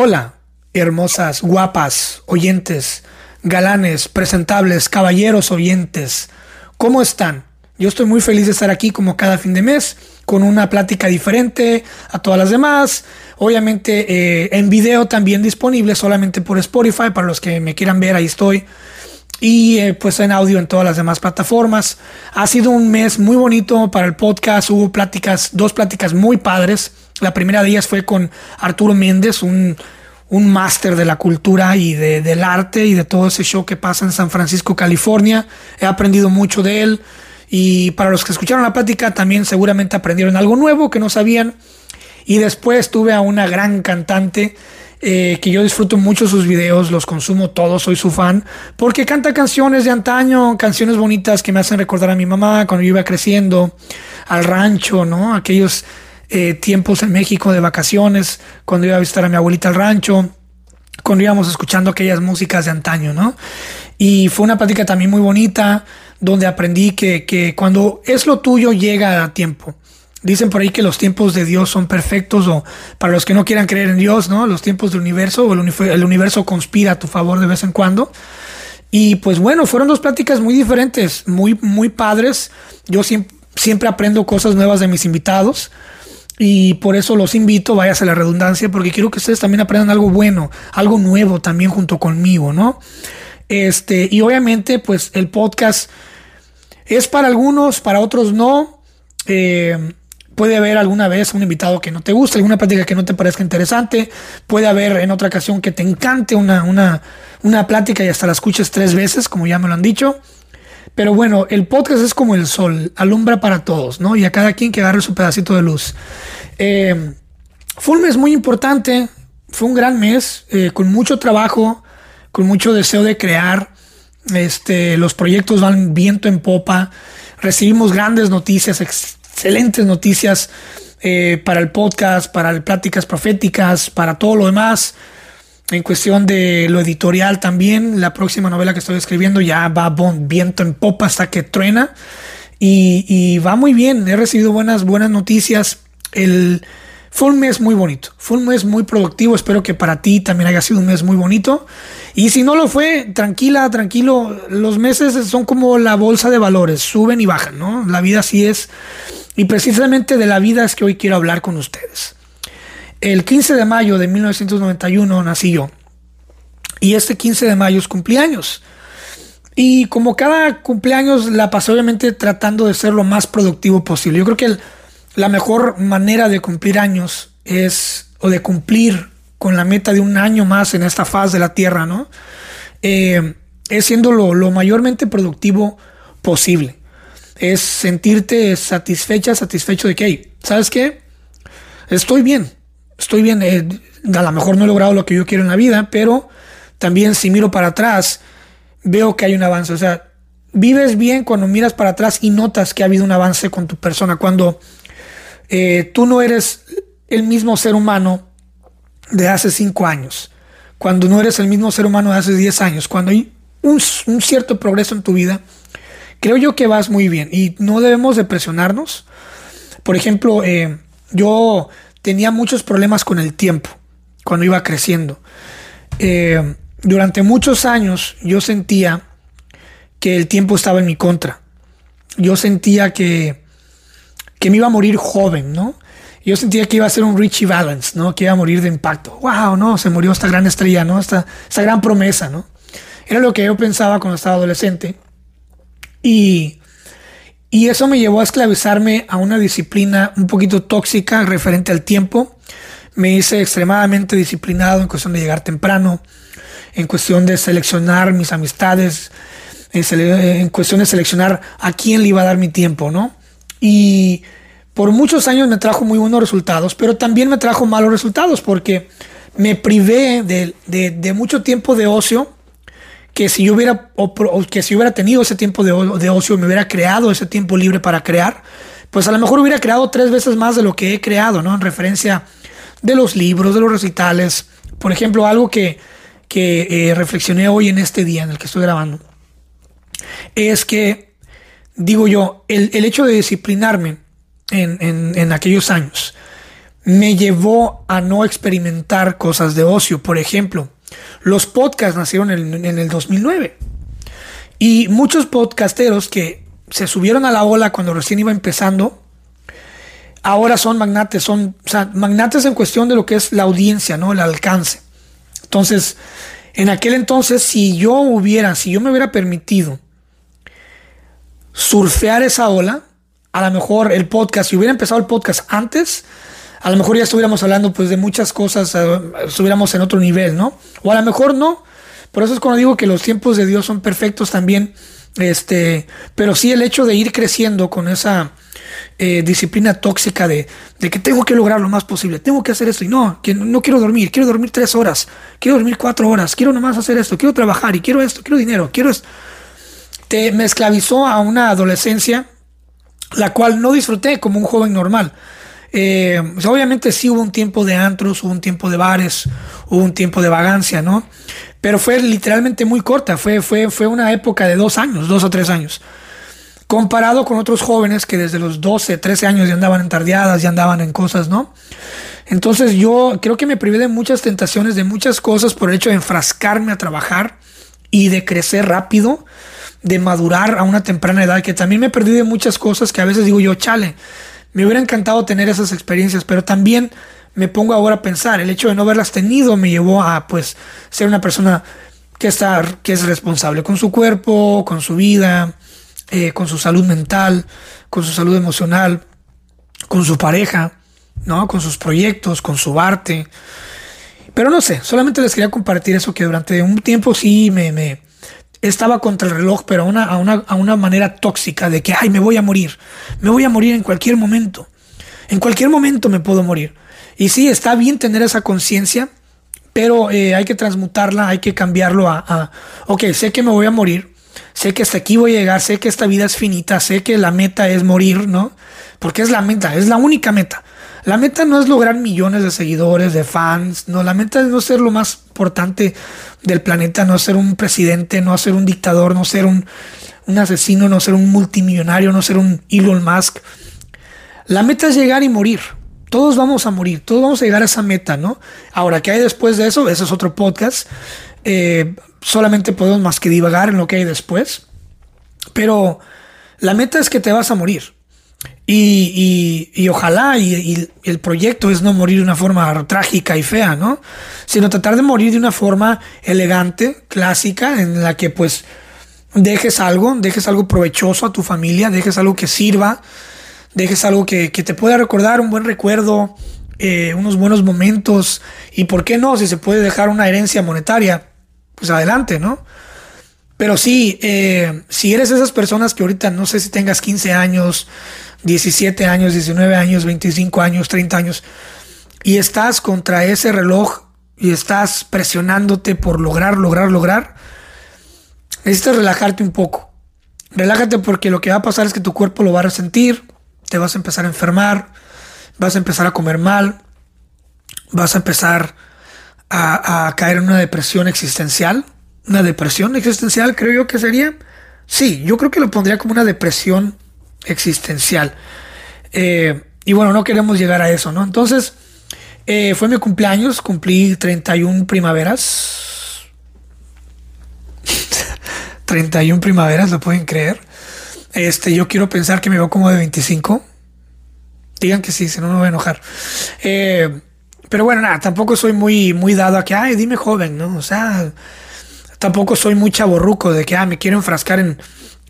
Hola, hermosas, guapas, oyentes, galanes, presentables, caballeros oyentes. ¿Cómo están? Yo estoy muy feliz de estar aquí como cada fin de mes con una plática diferente a todas las demás. Obviamente eh, en video también disponible solamente por Spotify. Para los que me quieran ver, ahí estoy. Y eh, pues en audio en todas las demás plataformas. Ha sido un mes muy bonito para el podcast. Hubo pláticas, dos pláticas muy padres. La primera de ellas fue con Arturo Méndez, un, un máster de la cultura y de, del arte y de todo ese show que pasa en San Francisco, California. He aprendido mucho de él. Y para los que escucharon la plática también seguramente aprendieron algo nuevo que no sabían. Y después tuve a una gran cantante eh, que yo disfruto mucho sus videos, los consumo todos, soy su fan, porque canta canciones de antaño, canciones bonitas que me hacen recordar a mi mamá cuando yo iba creciendo, al rancho, ¿no? Aquellos eh, tiempos en México de vacaciones, cuando iba a visitar a mi abuelita al rancho, cuando íbamos escuchando aquellas músicas de antaño, ¿no? Y fue una plática también muy bonita, donde aprendí que, que cuando es lo tuyo llega a tiempo. Dicen por ahí que los tiempos de Dios son perfectos o para los que no quieran creer en Dios, ¿no? Los tiempos del universo o el, universo conspira a tu favor de vez en cuando. Y pues bueno, fueron dos pláticas muy diferentes, muy, muy padres. Yo siempre aprendo cosas nuevas de mis invitados. Y por eso los invito, váyase a la redundancia, porque quiero que ustedes también aprendan algo bueno, algo nuevo también junto conmigo, ¿no? Este, y obviamente, pues el podcast es para algunos, para otros no. Eh, puede haber alguna vez un invitado que no te guste, alguna plática que no te parezca interesante. Puede haber en otra ocasión que te encante una, una, una plática y hasta la escuches tres veces, como ya me lo han dicho. Pero bueno, el podcast es como el sol, alumbra para todos, ¿no? Y a cada quien que agarre su pedacito de luz. Eh, mes muy importante, fue un gran mes, eh, con mucho trabajo, con mucho deseo de crear. Este, los proyectos van viento en popa. Recibimos grandes noticias, excelentes noticias eh, para el podcast, para pláticas proféticas, para todo lo demás. En cuestión de lo editorial también, la próxima novela que estoy escribiendo ya va viento en popa hasta que truena. Y, va muy bien, he recibido buenas, buenas noticias. El, fue un mes muy bonito, fue un mes muy productivo. Espero que para ti también haya sido un mes muy bonito. Y si no lo fue, tranquila, tranquilo. Los meses son como la bolsa de valores, suben y bajan, ¿no? La vida así es. Y precisamente de la vida es que hoy quiero hablar con ustedes. El 15 de mayo de 1991 nací yo. Y este 15 de mayo es cumpleaños. Y como cada cumpleaños la pasé obviamente tratando de ser lo más productivo posible. Yo creo que la mejor manera de cumplir años es, o de cumplir con la meta de un año más en esta faz de la Tierra, ¿no? Eh, es siendo lo, mayormente productivo posible. Es sentirte satisfecha, satisfecho de que, hey, ¿sabes qué? Estoy bien, estoy bien, eh, a lo mejor no he logrado lo que yo quiero en la vida, pero también si miro para atrás, veo que hay un avance. O sea, vives bien cuando miras para atrás y notas que ha habido un avance con tu persona. Cuando eh, tú no eres el mismo ser humano de hace cinco años, cuando no eres el mismo ser humano de hace diez años, cuando hay un, cierto progreso en tu vida, creo yo que vas muy bien y no debemos de presionarnos. Por ejemplo, eh, yo tenía muchos problemas con el tiempo cuando iba creciendo. Eh, durante muchos años yo sentía que el tiempo estaba en mi contra. Yo sentía que, que me iba a morir joven, ¿no? Yo sentía que iba a ser un Richie Valens, ¿no? Que iba a morir de impacto. ¡Wow! ¿no? Se murió esta gran estrella, ¿no? Esta, esta gran promesa, ¿no? Era lo que yo pensaba cuando estaba adolescente. Y y eso me llevó a esclavizarme a una disciplina un poquito tóxica referente al tiempo. Me hice extremadamente disciplinado en cuestión de llegar temprano, en cuestión de seleccionar mis amistades, en, cuestión de seleccionar a quién le iba a dar mi tiempo, ¿no? Y por muchos años me trajo muy buenos resultados, pero también me trajo malos resultados porque me privé de mucho tiempo de ocio que si yo hubiera, que si hubiera tenido ese tiempo de, de ocio, me hubiera creado ese tiempo libre para crear, pues a lo mejor hubiera creado tres veces más de lo que he creado, ¿no? En referencia de los libros, de los recitales. Por ejemplo, algo que, que eh, reflexioné hoy en este día en el que estoy grabando, es que, digo yo, el, el hecho de disciplinarme en, en, en aquellos años, me llevó a no experimentar cosas de ocio. Por ejemplo, los podcasts nacieron en, el 2009. Y muchos podcasteros que se subieron a la ola cuando recién iba empezando, ahora son magnates, son magnates en cuestión de lo que es la audiencia, ¿no? El alcance. Entonces, en aquel entonces, si yo hubiera, si yo me hubiera permitido surfear esa ola, a lo mejor el podcast, si hubiera empezado el podcast antes, a lo mejor ya estuviéramos hablando pues de muchas cosas, eh, estuviéramos en otro nivel, ¿no? O a lo mejor no. Por eso es cuando digo que los tiempos de Dios son perfectos también. Este, pero sí el hecho de ir creciendo con esa eh, disciplina tóxica de, de, que tengo que lograr lo más posible, tengo que hacer esto y no, que no quiero dormir, quiero dormir tres horas, quiero dormir cuatro horas, quiero nomás hacer esto, quiero trabajar y quiero esto, quiero dinero, quiero esto. Te, me esclavizó a una adolescencia la cual no disfruté como un joven normal. Eh, obviamente sí hubo un tiempo de antros, hubo un tiempo de bares, hubo un tiempo de vagancia, ¿no? Pero fue literalmente muy corta, fue, fue, fue una época de dos años, dos o tres años. Comparado con otros jóvenes que desde los 12, 13 años ya andaban en tardeadas, ya andaban en cosas, ¿no? Entonces yo creo que me privé de muchas tentaciones, de muchas cosas por el hecho de enfrascarme a trabajar y de crecer rápido, de madurar a una temprana edad, que también me perdí de muchas cosas que a veces digo yo, chale, me hubiera encantado tener esas experiencias, pero también me pongo ahora a pensar, el hecho de no haberlas tenido me llevó a pues ser una persona que está, que es responsable con su cuerpo, con su vida, eh, con su salud mental, con su salud emocional, con su pareja, ¿no? Con sus proyectos, con su arte. Pero no sé, solamente les quería compartir eso que durante un tiempo sí me, me estaba contra el reloj, pero a una, a, una, a una manera tóxica de que, ay, me voy a morir, me voy a morir en cualquier momento. En cualquier momento me puedo morir. Y sí, está bien tener esa conciencia, pero eh, hay que transmutarla, hay que cambiarlo a, a, ok, sé que me voy a morir, sé que hasta aquí voy a llegar, sé que esta vida es finita, sé que la meta es morir, ¿no? Porque es la meta, es la única meta. La meta no es lograr millones de seguidores, de fans, no, la meta es no ser lo más importante del planeta, no ser un presidente, no ser un dictador, no ser un, asesino, no ser un multimillonario, no ser un Elon Musk. La meta es llegar y morir. Todos vamos a morir, todos vamos a llegar a esa meta, ¿no? Ahora, ¿qué hay después de eso? Ese es otro podcast. Eh, solamente podemos más que divagar en lo que hay después. Pero la meta es que te vas a morir. Y, y, ojalá y, y, el proyecto es no morir de una forma trágica y fea, ¿no? Sino tratar de morir de una forma elegante, clásica, en la que pues dejes algo, dejes algo provechoso a tu familia, dejes algo que sirva, dejes algo que, que te pueda recordar un buen recuerdo, eh, unos buenos momentos y por qué no, si se puede dejar una herencia monetaria, pues adelante, ¿no? Pero sí, eh, si eres esas personas que ahorita no sé si tengas 15 años, 17 años, 19 años, 25 años, 30 años, y estás contra ese reloj y estás presionándote por lograr, lograr, lograr, necesitas relajarte un poco. Relájate porque lo que va a pasar es que tu cuerpo lo va a resentir, te vas a empezar a enfermar, vas a empezar a comer mal, vas a empezar a, caer en una depresión existencial. Una depresión existencial creo yo que sería. Sí, yo creo que lo pondría como una depresión existencial. Eh, y bueno, no queremos llegar a eso, ¿no? Entonces, eh, fue mi cumpleaños, cumplí 31 primaveras. 31 primaveras, lo pueden creer. Este, yo quiero pensar que me veo como de 25. Digan que sí, si no me voy a enojar. Eh, pero bueno, nada, tampoco soy muy, muy dado a que, ay, dime joven, ¿no? O sea, tampoco soy muy chaborruco de que, ah, me quiero enfrascar en,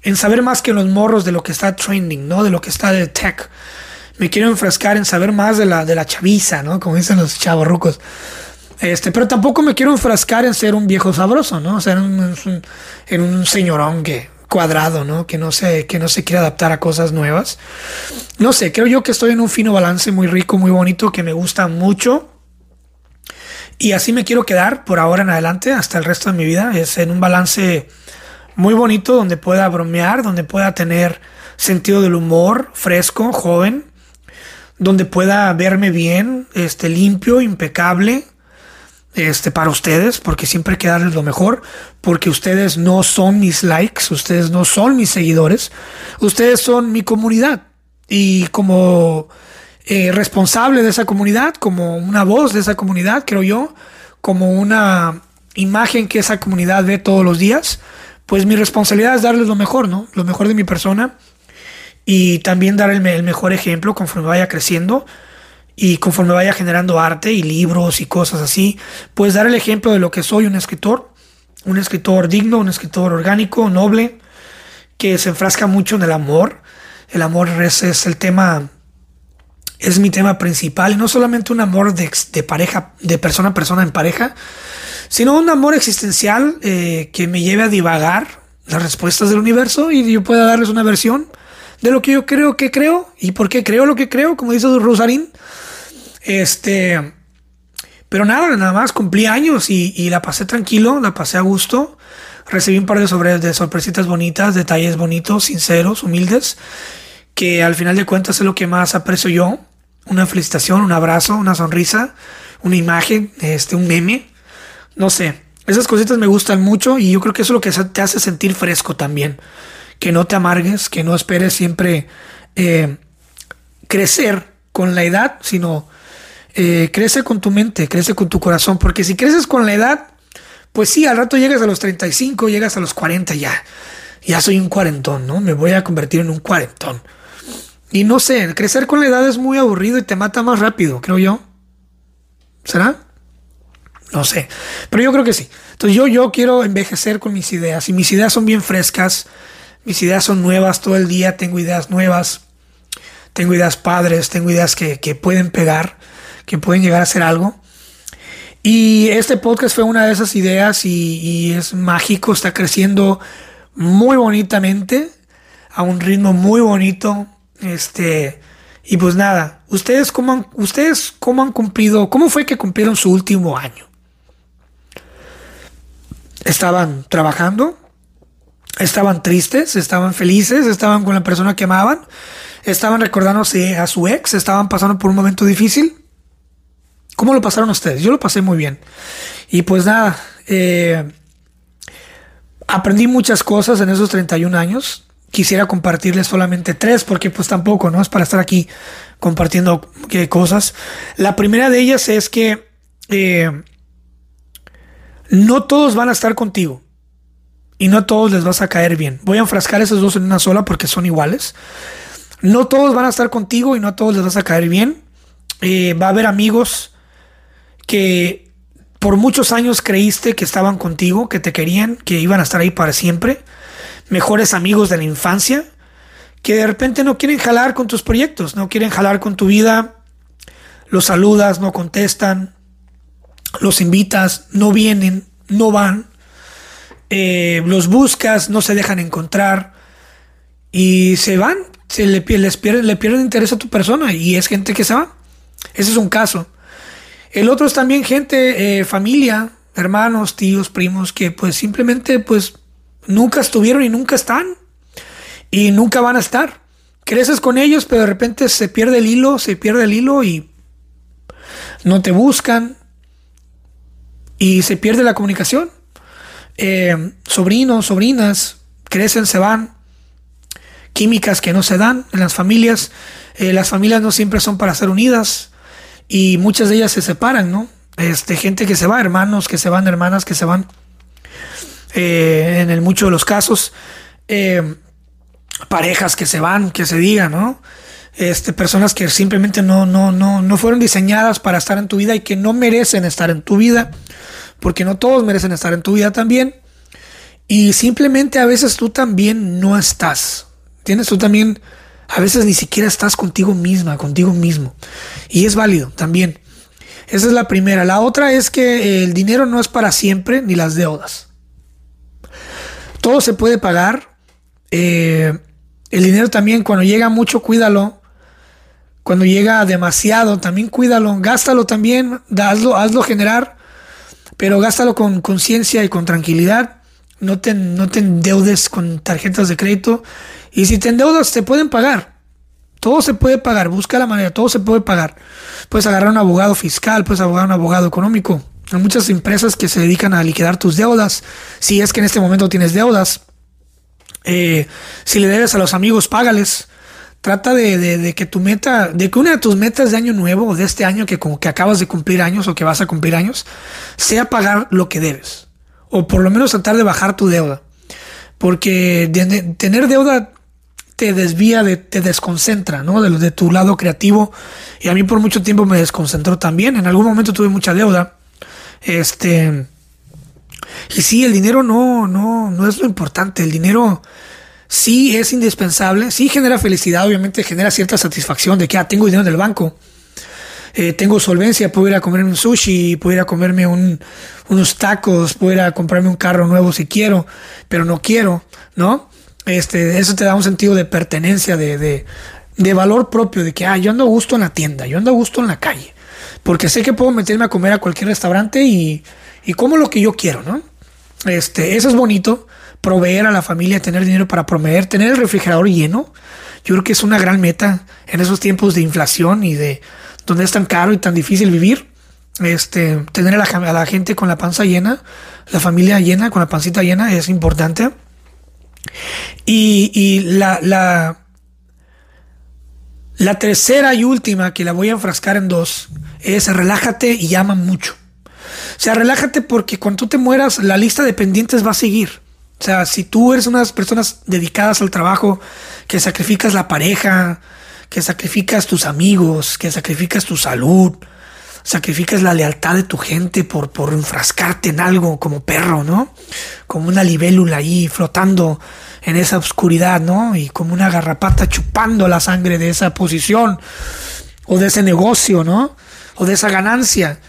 en saber más que los morros de lo que está trending, ¿no? De lo que está de tech. Me quiero enfrascar en saber más de la, de la chaviza, ¿no? Como dicen los chavorrucos. Este, pero tampoco me quiero enfrascar en ser un viejo sabroso, ¿no? O en un, en un señorón que, cuadrado, ¿no? Que no se, que no se quiere adaptar a cosas nuevas. No sé, creo yo que estoy en un fino balance muy rico, muy bonito, que me gusta mucho. Y así me quiero quedar por ahora en adelante, hasta el resto de mi vida. Es en un balance muy bonito donde pueda bromear, donde pueda tener sentido del humor, fresco, joven, donde pueda verme bien, este, limpio, impecable, este, para ustedes, porque siempre hay que darles lo mejor, porque ustedes no son mis likes, ustedes no son mis seguidores, ustedes son mi comunidad. Y como eh, responsable de esa comunidad, como una voz de esa comunidad, creo yo, como una imagen que esa comunidad ve todos los días, pues mi responsabilidad es darles lo mejor, ¿no? Lo mejor de mi persona y también dar el, mejor ejemplo conforme vaya creciendo y conforme vaya generando arte y libros y cosas así, pues dar el ejemplo de lo que soy un escritor, un escritor digno, un escritor orgánico, noble, que se enfrasca mucho en el amor. El amor es, el tema es mi tema principal, no solamente un amor de, de, pareja, de persona a persona en pareja, sino un amor existencial eh, que me lleve a divagar las respuestas del universo y yo pueda darles una versión de lo que yo creo que creo y por qué creo lo que creo, como dice Rosarín. Este, pero nada, nada más cumplí años y, la pasé tranquilo, la pasé a gusto. Recibí un par de, sobre, de sorpresitas bonitas, detalles bonitos, sinceros, humildes, que al final de cuentas es lo que más aprecio yo una felicitación, un abrazo, una sonrisa, una imagen, este, un meme. No sé, esas cositas me gustan mucho y yo creo que eso es lo que te hace sentir fresco también. Que no te amargues, que no esperes siempre eh, crecer con la edad, sino eh, crece con tu mente, crece con tu corazón. Porque si creces con la edad, pues sí, al rato llegas a los 35, llegas a los 40 ya. Ya soy un cuarentón, ¿no? Me voy a convertir en un cuarentón. Y no sé, crecer con la edad es muy aburrido y te mata más rápido, creo yo. ¿Será? No sé. Pero yo creo que sí. Entonces yo, yo quiero envejecer con mis ideas. Y mis ideas son bien frescas. Mis ideas son nuevas todo el día. Tengo ideas nuevas. Tengo ideas padres. Tengo ideas que, pueden pegar. Que pueden llegar a ser algo. Y este podcast fue una de esas ideas y, y es mágico. Está creciendo muy bonitamente. A un ritmo muy bonito este, y pues nada, ustedes cómo han, ustedes cómo han cumplido, cómo fue que cumplieron su último año. Estaban trabajando, estaban tristes, estaban felices, estaban con la persona que amaban, estaban recordándose a su ex, estaban pasando por un momento difícil. ¿Cómo lo pasaron ustedes? Yo lo pasé muy bien. Y pues nada, eh, aprendí muchas cosas en esos 31 años quisiera compartirles solamente tres, porque pues tampoco, ¿no? Es para estar aquí compartiendo eh, cosas. La primera de ellas es que eh, no todos van a estar contigo y no a todos les vas a caer bien. Voy a enfrascar esos dos en una sola porque son iguales. No todos van a estar contigo y no a todos les vas a caer bien. Eh, va a haber amigos que por muchos años creíste que estaban contigo, que te querían, que iban a estar ahí para siempre mejores amigos de la infancia que de repente no quieren jalar con tus proyectos, no quieren jalar con tu vida, los saludas, no contestan, los invitas, no vienen, no van, eh, los buscas, no se dejan encontrar y se van, se le, les pierden, le pierden interés a tu persona y es gente que se va. Ese es un caso. El otro es también gente, eh, familia, hermanos, tíos, primos, que pues simplemente pues nunca estuvieron y nunca están. Y nunca van a estar. Creces con ellos, pero de repente se pierde el hilo, se pierde el hilo y no te buscan. Y se pierde la comunicación. Eh, sobrinos, sobrinas, crecen, se van. Químicas que no se dan en las familias. Eh, las familias no siempre son para ser unidas. Y muchas de ellas se separan, ¿no? Este, gente que se va, hermanos que se van, hermanas que se van. Eh, en el mucho de los casos, eh, parejas que se van, que se digan, ¿no? Este, personas que simplemente no, no, no, no fueron diseñadas para estar en tu vida y que no merecen estar en tu vida, porque no todos merecen estar en tu vida también. Y simplemente a veces tú también no estás. Tienes tú también, a veces ni siquiera estás contigo misma, contigo mismo. Y es válido también. Esa es la primera. La otra es que el dinero no es para siempre, ni las deudas. Todo se puede pagar. Eh, el dinero también, cuando llega mucho, cuídalo. Cuando llega demasiado, también cuídalo. Gástalo también, hazlo, hazlo generar, pero gástalo con conciencia y con tranquilidad. No te, no te endeudes con tarjetas de crédito. Y si te endeudas, te pueden pagar. Todo se puede pagar, busca la manera, todo se puede pagar. Puedes agarrar un abogado fiscal, puedes agarrar un abogado económico. Hay muchas empresas que se dedican a liquidar tus deudas. Si es que en este momento tienes deudas. Eh, si le debes a los amigos, págales. Trata de, que tu meta, de que una de tus metas de año nuevo o de este año que que acabas de cumplir años o que vas a cumplir años, sea pagar lo que debes. O por lo menos tratar de bajar tu deuda. Porque tener deuda te desvía, de, te desconcentra, ¿no? De, de tu lado creativo. Y a mí por mucho tiempo me desconcentró también. En algún momento tuve mucha deuda. Este. Y sí, el dinero no, no, no es lo importante. El dinero sí es indispensable, sí genera felicidad, obviamente genera cierta satisfacción de que ah, tengo dinero en el banco, eh, tengo solvencia, puedo ir a comerme un sushi, puedo ir a comerme unos tacos, puedo ir a comprarme un carro nuevo si quiero, pero no quiero, ¿no? Este, eso te da un sentido de pertenencia, de, de, valor propio, de que ah, yo ando a gusto en la tienda, yo ando a gusto en la calle, porque sé que puedo meterme a comer a cualquier restaurante y, y como lo que yo quiero, ¿no? Este, eso es bonito proveer a la familia, tener dinero para proveer, tener el refrigerador lleno. Yo creo que es una gran meta en esos tiempos de inflación y de donde es tan caro y tan difícil vivir. Este, tener a la, gente con la panza llena, la familia llena, con la pancita llena, es importante. Y, la, la, la tercera y última, que la voy a enfrascar en dos, es relájate y llama mucho. O sea, relájate porque cuando tú te mueras, la lista de pendientes va a seguir. O sea, si tú eres una de las personas dedicadas al trabajo, que sacrificas la pareja, que sacrificas tus amigos, que sacrificas tu salud, sacrificas la lealtad de tu gente por, por enfrascarte en algo como perro, ¿no? Como una libélula ahí flotando en esa oscuridad, ¿no? Y como una garrapata chupando la sangre de esa posición o de ese negocio, ¿no? O de esa ganancia.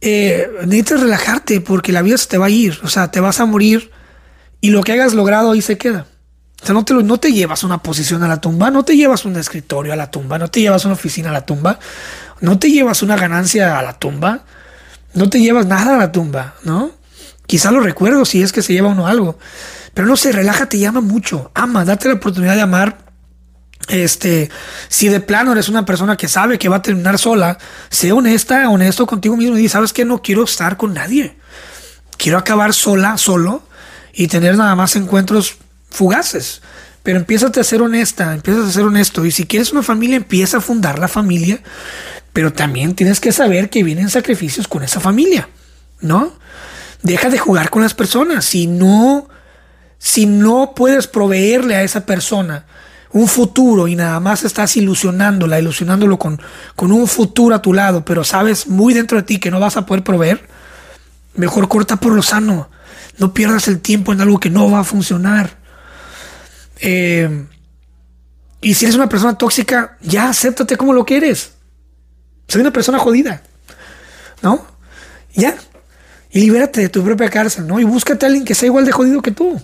Eh, necesitas relajarte porque la vida se te va a ir, o sea, te vas a morir y lo que hayas logrado ahí se queda. O sea, no te, no te llevas una posición a la tumba, no te llevas un escritorio a la tumba, no te llevas una oficina a la tumba, no te llevas una ganancia a la tumba, no te llevas nada a la tumba, ¿no? Quizá lo recuerdo si es que se lleva uno algo, pero no sé, relájate y ama mucho, ama, date la oportunidad de amar. Este, si de plano eres una persona que sabe que va a terminar sola, sé honesta, honesto contigo mismo y di, sabes que no quiero estar con nadie. Quiero acabar sola, solo y tener nada más encuentros fugaces. Pero empieza a ser honesta, empieza a ser honesto. Y si quieres una familia, empieza a fundar la familia. Pero también tienes que saber que vienen sacrificios con esa familia, ¿no? Deja de jugar con las personas. Si no, si no puedes proveerle a esa persona un futuro y nada más estás ilusionándola, ilusionándolo con, con un futuro a tu lado, pero sabes muy dentro de ti que no vas a poder proveer, mejor corta por lo sano. No pierdas el tiempo en algo que no va a funcionar. Eh, y si eres una persona tóxica, ya acéptate como lo que eres. Soy una persona jodida. ¿No? Ya. Y libérate de tu propia cárcel, ¿no? Y búscate a alguien que sea igual de jodido que tú,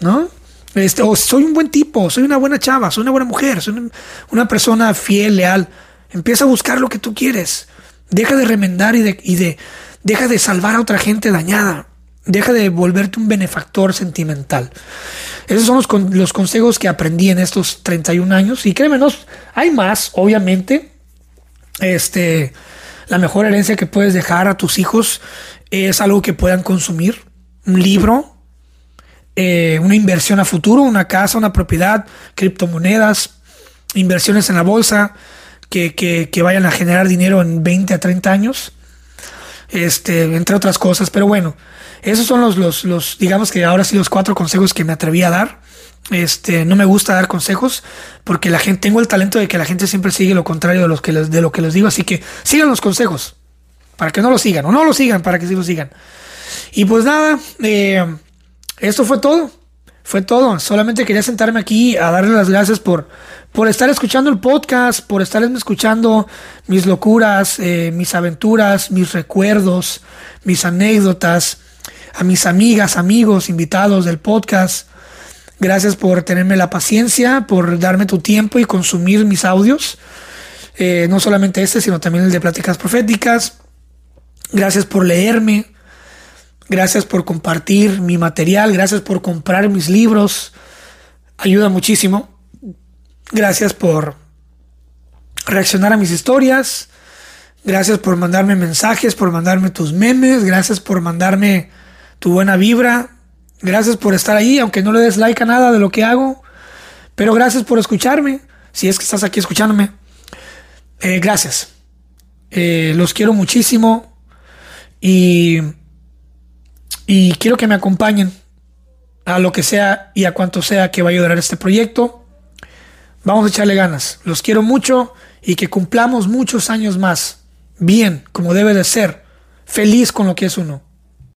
¿no? Este, o soy un buen tipo, soy una buena chava, soy una buena mujer, soy una, persona fiel, leal. Empieza a buscar lo que tú quieres. Deja de remendar y de, y de deja de salvar a otra gente dañada. Deja de volverte un benefactor sentimental. Esos son los, consejos que aprendí en estos 31 años. Y créeme, hay más, obviamente. Este, la mejor herencia que puedes dejar a tus hijos es algo que puedan consumir. Un libro, eh, una inversión a futuro, una casa, una propiedad, criptomonedas, inversiones en la bolsa que, que vayan a generar dinero en 20 a 30 años. Este, entre otras cosas. Pero bueno, esos son los, los, los, digamos que ahora sí los cuatro consejos que me atreví a dar. Este, no me gusta dar consejos porque la gente, tengo el talento de que la gente siempre sigue lo contrario de, los que de lo que les digo, así que sigan los consejos para que no lo sigan o no lo sigan para que sí lo sigan. Y pues nada, eh, esto fue todo. Fue todo. Solamente quería sentarme aquí a darle las gracias por, por estar escuchando el podcast, por estar escuchando mis locuras, eh, mis aventuras, mis recuerdos, mis anécdotas a mis amigas, amigos, invitados del podcast. Gracias por tenerme la paciencia, por darme tu tiempo y consumir mis audios. Eh, no solamente este, sino también el de Pláticas Proféticas. Gracias por leerme. Gracias por compartir mi material. Gracias por comprar mis libros. Ayuda muchísimo. Gracias por reaccionar a mis historias. Gracias por mandarme mensajes, por mandarme tus memes. Gracias por mandarme tu buena vibra. Gracias por estar ahí, aunque no le des like a nada de lo que hago. Pero gracias por escucharme. si es que estás aquí escuchándome, eh, gracias. Eh, los quiero muchísimo y, y quiero que me acompañen a lo que sea y a cuanto sea que vaya a durar este proyecto. Vamos a echarle ganas. Los quiero mucho y que cumplamos muchos años más. Bien, como debe de ser. Feliz con lo que es uno.